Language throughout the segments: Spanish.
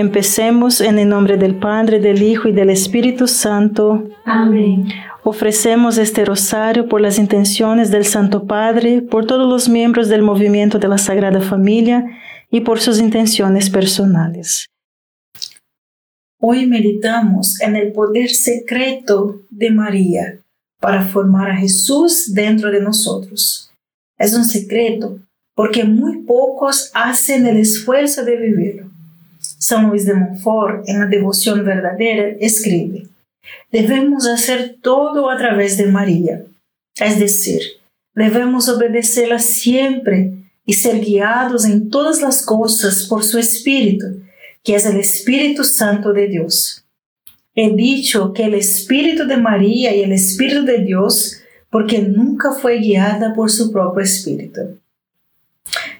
Empecemos en el nombre del Padre, del Hijo y del Espíritu Santo. Amén. Ofrecemos este rosario por las intenciones del Santo Padre, por todos los miembros del movimiento de la Sagrada Familia y por sus intenciones personales. Hoy meditamos en el poder secreto de María para formar a Jesús dentro de nosotros. Es un secreto porque muy pocos hacen el esfuerzo de vivirlo. San Luis de Montfort, en la devoción verdadera, escribe, debemos hacer todo a través de María, es decir, debemos obedecerla siempre y ser guiados en todas las cosas por su Espíritu, que es el Espíritu Santo de Dios. He dicho que el Espíritu de María y el Espíritu de Dios, porque nunca fue guiada por su propio Espíritu,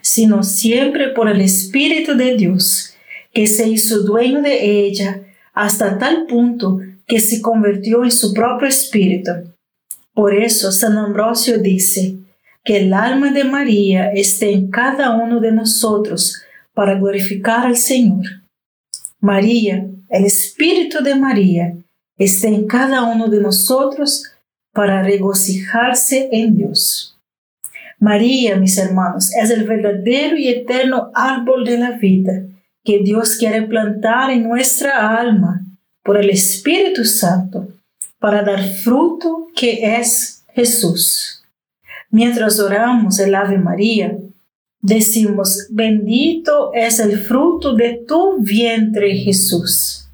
sino siempre por el Espíritu de Dios, que se hizo dueño de ella hasta tal punto que se convirtió en su propio espíritu. Por eso San Ambrosio dice que el alma de María esté en cada uno de nosotros para glorificar al Señor. María, el espíritu de María, esté en cada uno de nosotros para regocijarse en Dios. María, mis hermanos, es el verdadero y eterno árbol de la vida que Dios quiere plantar en nuestra alma por el Espíritu Santo para dar fruto que es Jesús. Mientras oramos el Ave María, decimos, bendito es el fruto de tu vientre Jesús.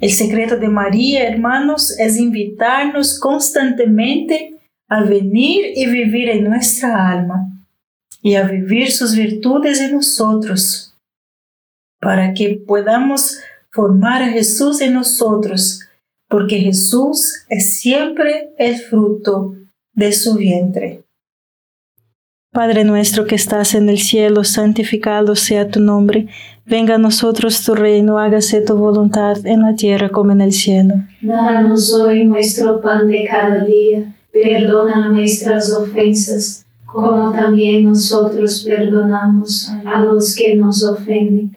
El secreto de María, hermanos, es invitarnos constantemente a venir y vivir en nuestra alma y a vivir sus virtudes en nosotros, para que podamos formar a Jesús en nosotros, porque Jesús es siempre el fruto de su vientre. Padre nuestro que estás en el cielo, santificado sea tu nombre, venga a nosotros tu reino, hágase tu voluntad en la tierra como en el cielo. Danos hoy nuestro pan de cada día, perdona nuestras ofensas, como también nosotros perdonamos a los que nos ofenden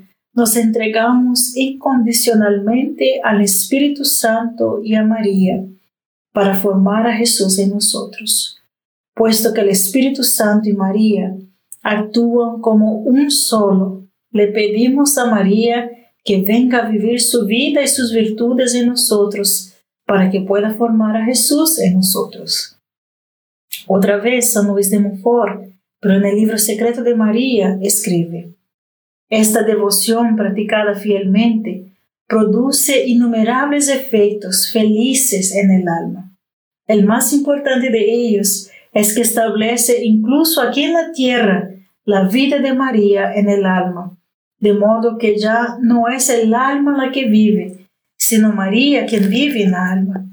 nos entregamos incondicionalmente al Espíritu Santo y a María para formar a Jesús en nosotros, puesto que el Espíritu Santo y María actúan como un solo. Le pedimos a María que venga a vivir su vida y sus virtudes en nosotros para que pueda formar a Jesús en nosotros. Otra vez, San Luis de Montfort, pero en el libro secreto de María, escribe, esta devoción practicada fielmente produce innumerables efectos felices en el alma. El más importante de ellos es que establece incluso aquí en la tierra la vida de María en el alma, de modo que ya no es el alma la que vive, sino María quien vive en el alma.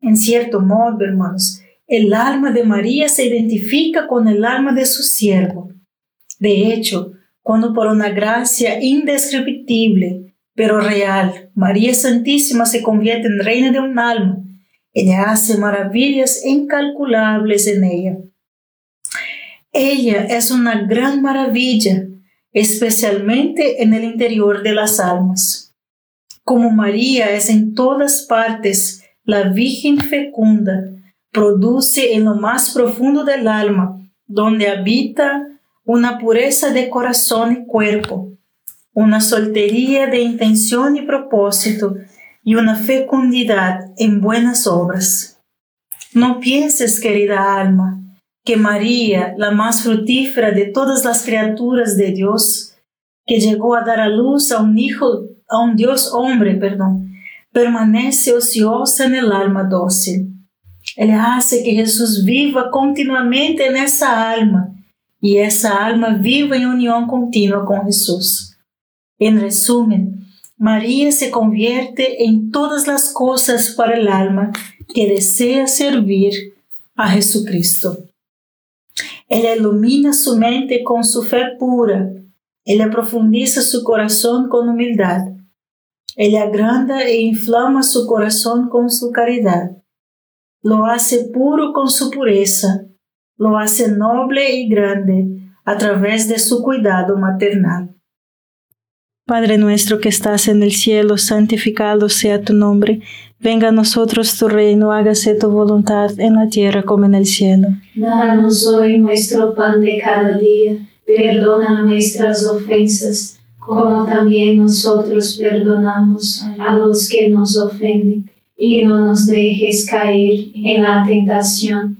En cierto modo, hermanos, el alma de María se identifica con el alma de su siervo. De hecho, cuando por una gracia indescriptible, pero real, María Santísima se convierte en reina de un alma, ella hace maravillas incalculables en ella. Ella es una gran maravilla, especialmente en el interior de las almas. Como María es en todas partes la Virgen fecunda, produce en lo más profundo del alma, donde habita una pureza de corazón y cuerpo, una soltería de intención y propósito y una fecundidad en buenas obras. No pienses, querida alma, que María, la más frutífera de todas las criaturas de Dios, que llegó a dar a luz a un hijo, a un Dios hombre, perdón, permanece ociosa en el alma dócil. Él hace que Jesús viva continuamente en esa alma y esa alma viva en unión continua con Jesús. En resumen, María se convierte en todas las cosas para el alma que desea servir a Jesucristo. Ella ilumina su mente con su fe pura, ella profundiza su corazón con humildad, ella agranda e inflama su corazón con su caridad, lo hace puro con su pureza, lo hace noble y grande a través de su cuidado maternal. Padre nuestro que estás en el cielo, santificado sea tu nombre, venga a nosotros tu reino, hágase tu voluntad en la tierra como en el cielo. Danos hoy nuestro pan de cada día, perdona nuestras ofensas, como también nosotros perdonamos a los que nos ofenden, y no nos dejes caer en la tentación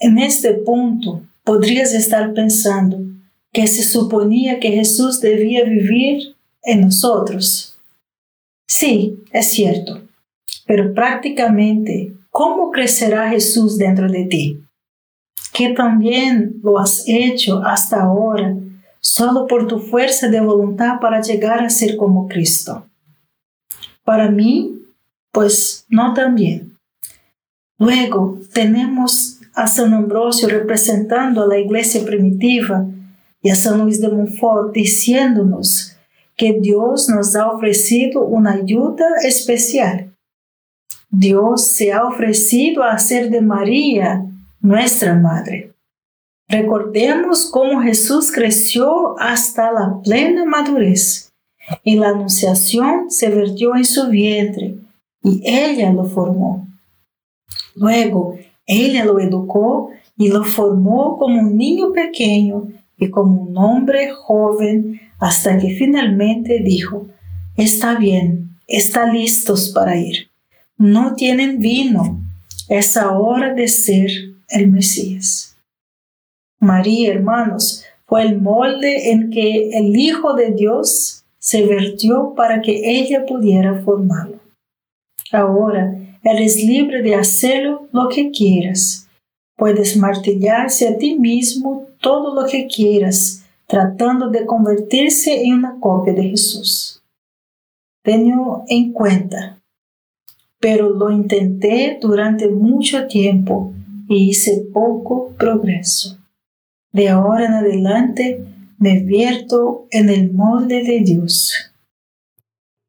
En este punto, podrías estar pensando que se suponía que Jesús debía vivir en nosotros. Sí, es cierto, pero prácticamente, ¿cómo crecerá Jesús dentro de ti? Que también lo has hecho hasta ahora solo por tu fuerza de voluntad para llegar a ser como Cristo. Para mí, pues no tan bien. Luego tenemos a San Ambrosio representando a la iglesia primitiva y a San Luis de Montfort diciéndonos que Dios nos ha ofrecido una ayuda especial. Dios se ha ofrecido a hacer de María nuestra madre. Recordemos cómo Jesús creció hasta la plena madurez y la anunciación se vertió en su vientre y ella lo formó. Luego, ella lo educó y lo formó como un niño pequeño y como un hombre joven hasta que finalmente dijo, está bien, está listos para ir. No tienen vino, es hora de ser el Mesías. María, hermanos, fue el molde en que el Hijo de Dios se vertió para que ella pudiera formarlo. Ahora, eres libre de hacerlo lo que quieras. Puedes martillarse a ti mismo todo lo que quieras, tratando de convertirse en una copia de Jesús. Tengo en cuenta, pero lo intenté durante mucho tiempo y hice poco progreso. De ahora en adelante me vierto en el molde de Dios.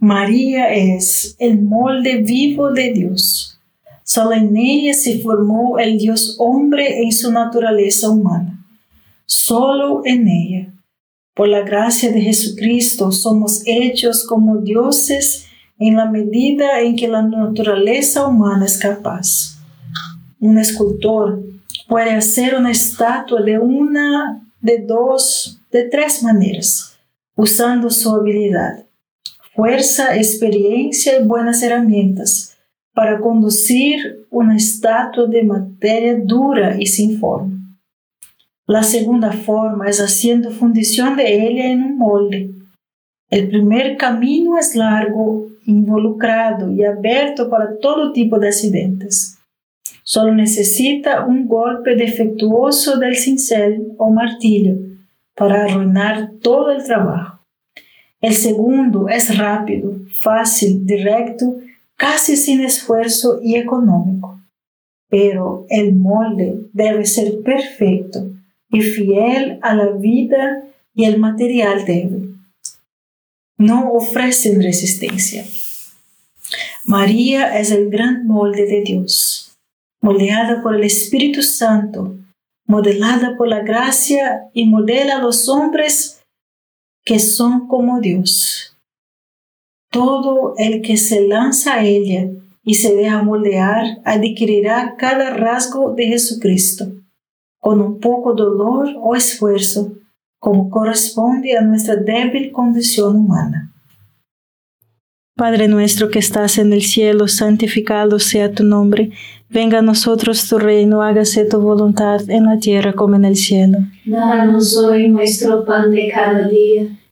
María es el molde vivo de Dios. Solo en ella se formó el Dios hombre en su naturaleza humana. Solo en ella. Por la gracia de Jesucristo somos hechos como dioses en la medida en que la naturaleza humana es capaz. Un escultor puede hacer una estatua de una, de dos, de tres maneras usando su habilidad, fuerza, experiencia y buenas herramientas para conducir una estatua de materia dura y sin forma. La segunda forma es haciendo fundición de ella en un molde. El primer camino es largo, involucrado y abierto para todo tipo de accidentes. Solo necesita un golpe defectuoso del cincel o martillo para arruinar todo el trabajo. El segundo es rápido, fácil, directo, casi sin esfuerzo y económico. Pero el molde debe ser perfecto y fiel a la vida y el material debe. No ofrecen resistencia. María es el gran molde de Dios, moldeada por el Espíritu Santo, modelada por la gracia y modela a los hombres que son como Dios. Todo el que se lanza a ella y se deja moldear, adquirirá cada rasgo de Jesucristo, con un poco dolor o esfuerzo, como corresponde a nuestra débil condición humana. Padre nuestro que estás en el cielo, santificado sea tu nombre, venga a nosotros tu reino, hágase tu voluntad en la tierra como en el cielo. Danos hoy nuestro pan de cada día,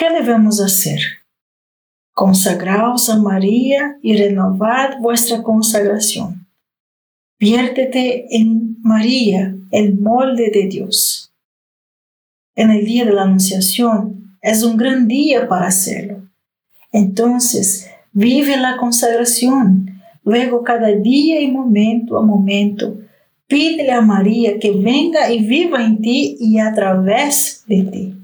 ¿qué debemos hacer? Consagraos a María y renovad vuestra consagración. Viértete en María, el molde de Dios. En el día de la Anunciación es un gran día para hacerlo. Entonces, vive la consagración. Luego, cada día y momento a momento, pídele a María que venga y viva en ti y a través de ti.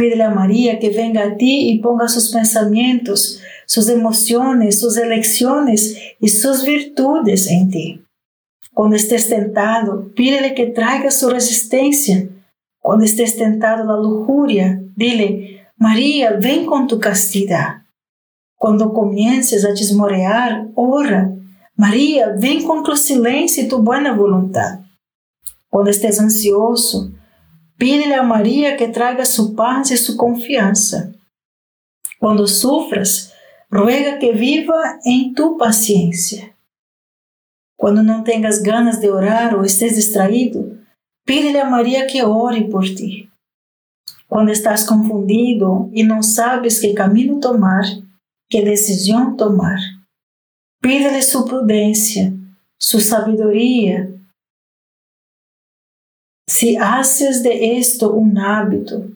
Pídele a María que venga a ti y ponga sus pensamientos, sus emociones, sus elecciones y sus virtudes en ti. Cuando estés tentado, pídele que traiga su resistencia. Cuando estés tentado la lujuria, dile, María, ven con tu castidad. Cuando comiences a desmorear, ora, María, ven con tu silencio y tu buena voluntad. Cuando estés ansioso, pídele a María que traiga su paz y su confianza. Cuando sufras, ruega que viva en tu paciencia. Cuando no tengas ganas de orar o estés distraído, pídele a María que ore por ti. Cuando estás confundido y no sabes qué camino tomar, qué decisión tomar, pídele su prudencia, su sabiduría. Si haces de esto un hábito,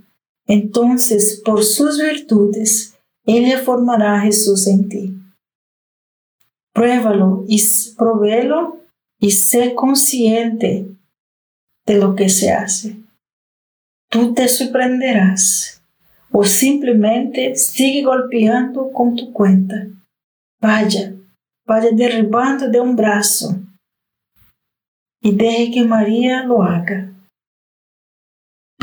entonces por sus virtudes, ella formará a Jesús en ti. Pruébalo y provelo y sé consciente de lo que se hace. Tú te sorprenderás o simplemente sigue golpeando con tu cuenta. Vaya, vaya derribando de un brazo y deje que María lo haga.